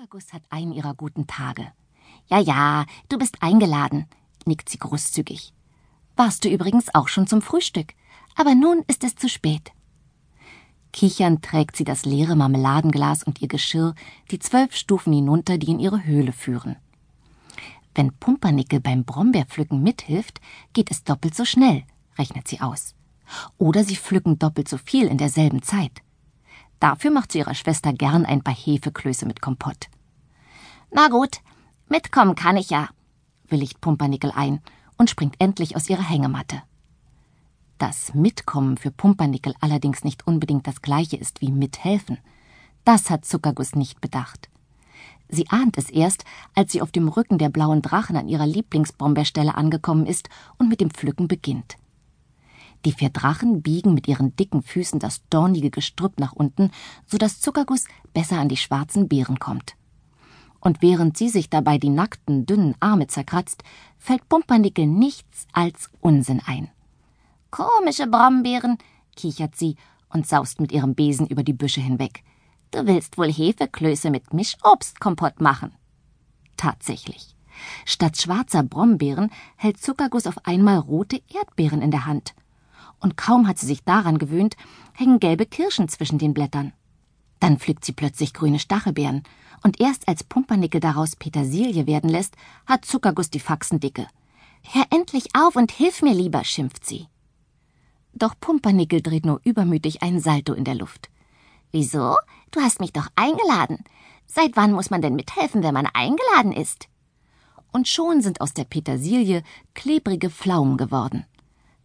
Zuckerguss hat einen ihrer guten Tage. Ja, ja, du bist eingeladen, nickt sie großzügig. Warst du übrigens auch schon zum Frühstück, aber nun ist es zu spät. Kichernd trägt sie das leere Marmeladenglas und ihr Geschirr die zwölf Stufen hinunter, die in ihre Höhle führen. Wenn Pumpernickel beim Brombeerpflücken mithilft, geht es doppelt so schnell, rechnet sie aus. Oder sie pflücken doppelt so viel in derselben Zeit. Dafür macht sie ihrer Schwester gern ein paar Hefeklöße mit Kompott. Na gut, mitkommen kann ich ja, willigt Pumpernickel ein und springt endlich aus ihrer Hängematte. Dass Mitkommen für Pumpernickel allerdings nicht unbedingt das gleiche ist wie Mithelfen, das hat Zuckerguss nicht bedacht. Sie ahnt es erst, als sie auf dem Rücken der blauen Drachen an ihrer Lieblingsbrombeerstelle angekommen ist und mit dem Pflücken beginnt. Die vier Drachen biegen mit ihren dicken Füßen das dornige Gestrüpp nach unten, so dass Zuckerguss besser an die schwarzen Beeren kommt. Und während sie sich dabei die nackten, dünnen Arme zerkratzt, fällt Pumpernickel nichts als Unsinn ein. Komische Brombeeren, kichert sie und saust mit ihrem Besen über die Büsche hinweg. Du willst wohl Hefeklöße mit Mischobstkompott machen. Tatsächlich. Statt schwarzer Brombeeren hält Zuckerguss auf einmal rote Erdbeeren in der Hand und kaum hat sie sich daran gewöhnt, hängen gelbe Kirschen zwischen den Blättern. Dann pflückt sie plötzlich grüne Stachelbeeren, und erst als Pumpernickel daraus Petersilie werden lässt, hat Zuckerguss die Faxen dicke. Hör endlich auf und hilf mir lieber, schimpft sie. Doch Pumpernickel dreht nur übermütig einen Salto in der Luft. Wieso? Du hast mich doch eingeladen. Seit wann muss man denn mithelfen, wenn man eingeladen ist? Und schon sind aus der Petersilie klebrige Pflaumen geworden.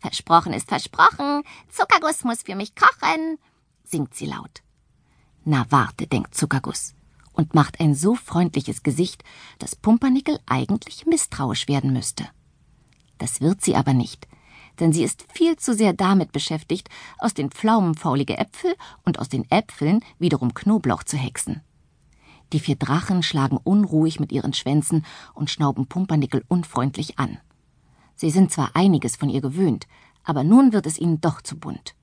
Versprochen ist versprochen. Zuckerguss muss für mich kochen, singt sie laut. Na warte, denkt Zuckerguss und macht ein so freundliches Gesicht, dass Pumpernickel eigentlich misstrauisch werden müsste. Das wird sie aber nicht, denn sie ist viel zu sehr damit beschäftigt, aus den Pflaumen faulige Äpfel und aus den Äpfeln wiederum Knoblauch zu hexen. Die vier Drachen schlagen unruhig mit ihren Schwänzen und schnauben Pumpernickel unfreundlich an. Sie sind zwar einiges von ihr gewöhnt, aber nun wird es ihnen doch zu bunt.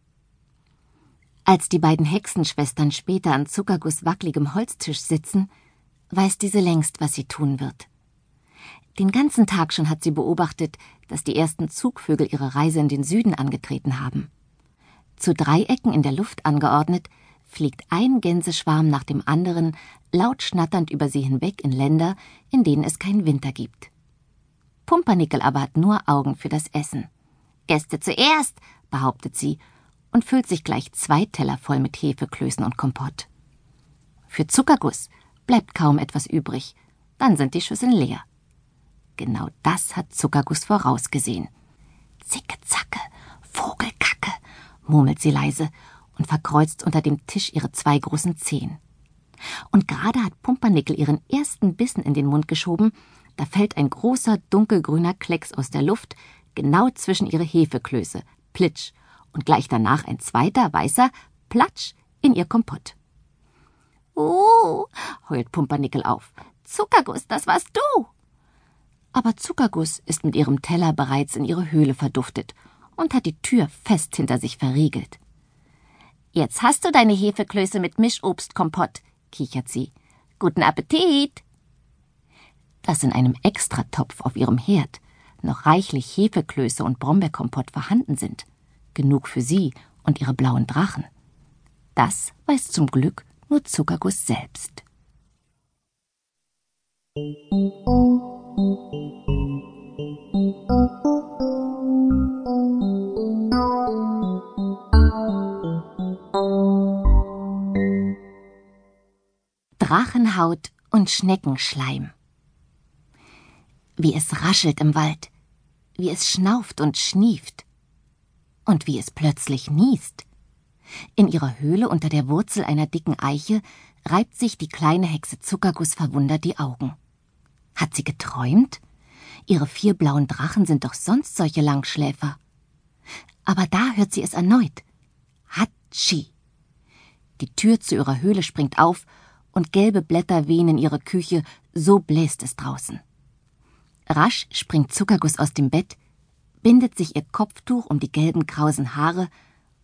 Als die beiden Hexenschwestern später an Zuckerguss wackeligem Holztisch sitzen, weiß diese längst, was sie tun wird. Den ganzen Tag schon hat sie beobachtet, dass die ersten Zugvögel ihre Reise in den Süden angetreten haben. Zu Dreiecken in der Luft angeordnet, fliegt ein Gänseschwarm nach dem anderen laut schnatternd über sie hinweg in Länder, in denen es keinen Winter gibt. Pumpernickel aber hat nur Augen für das Essen. Gäste zuerst, behauptet sie und füllt sich gleich zwei Teller voll mit Hefeklößen und Kompott. Für Zuckerguss bleibt kaum etwas übrig, dann sind die Schüsseln leer. Genau das hat Zuckerguss vorausgesehen. Zicke, zacke, Vogelkacke, murmelt sie leise und verkreuzt unter dem Tisch ihre zwei großen Zehen. Und gerade hat Pumpernickel ihren ersten Bissen in den Mund geschoben, da fällt ein großer dunkelgrüner Klecks aus der Luft, genau zwischen ihre Hefeklöße, plitsch, und gleich danach ein zweiter weißer, platsch, in ihr Kompott. Oh, heult Pumpernickel auf. Zuckerguss, das warst du. Aber Zuckerguss ist mit ihrem Teller bereits in ihre Höhle verduftet und hat die Tür fest hinter sich verriegelt. Jetzt hast du deine Hefeklöße mit Mischobstkompott, kichert sie. Guten Appetit! Dass in einem Extratopf auf ihrem Herd noch reichlich Hefeklöße und Brombeerkompott vorhanden sind, genug für sie und ihre blauen Drachen. Das weiß zum Glück nur Zuckerguss selbst. Drachenhaut und Schneckenschleim. Wie es raschelt im Wald, wie es schnauft und schnieft und wie es plötzlich niest. In ihrer Höhle unter der Wurzel einer dicken Eiche reibt sich die kleine Hexe Zuckerguss verwundert die Augen. Hat sie geträumt? Ihre vier blauen Drachen sind doch sonst solche Langschläfer. Aber da hört sie es erneut. Hatschi. Die Tür zu ihrer Höhle springt auf und gelbe Blätter wehen in ihre Küche, so bläst es draußen. Rasch springt Zuckerguss aus dem Bett, bindet sich ihr Kopftuch um die gelben krausen Haare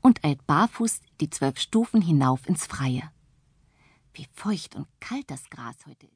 und eilt barfuß die zwölf Stufen hinauf ins Freie. Wie feucht und kalt das Gras heute ist.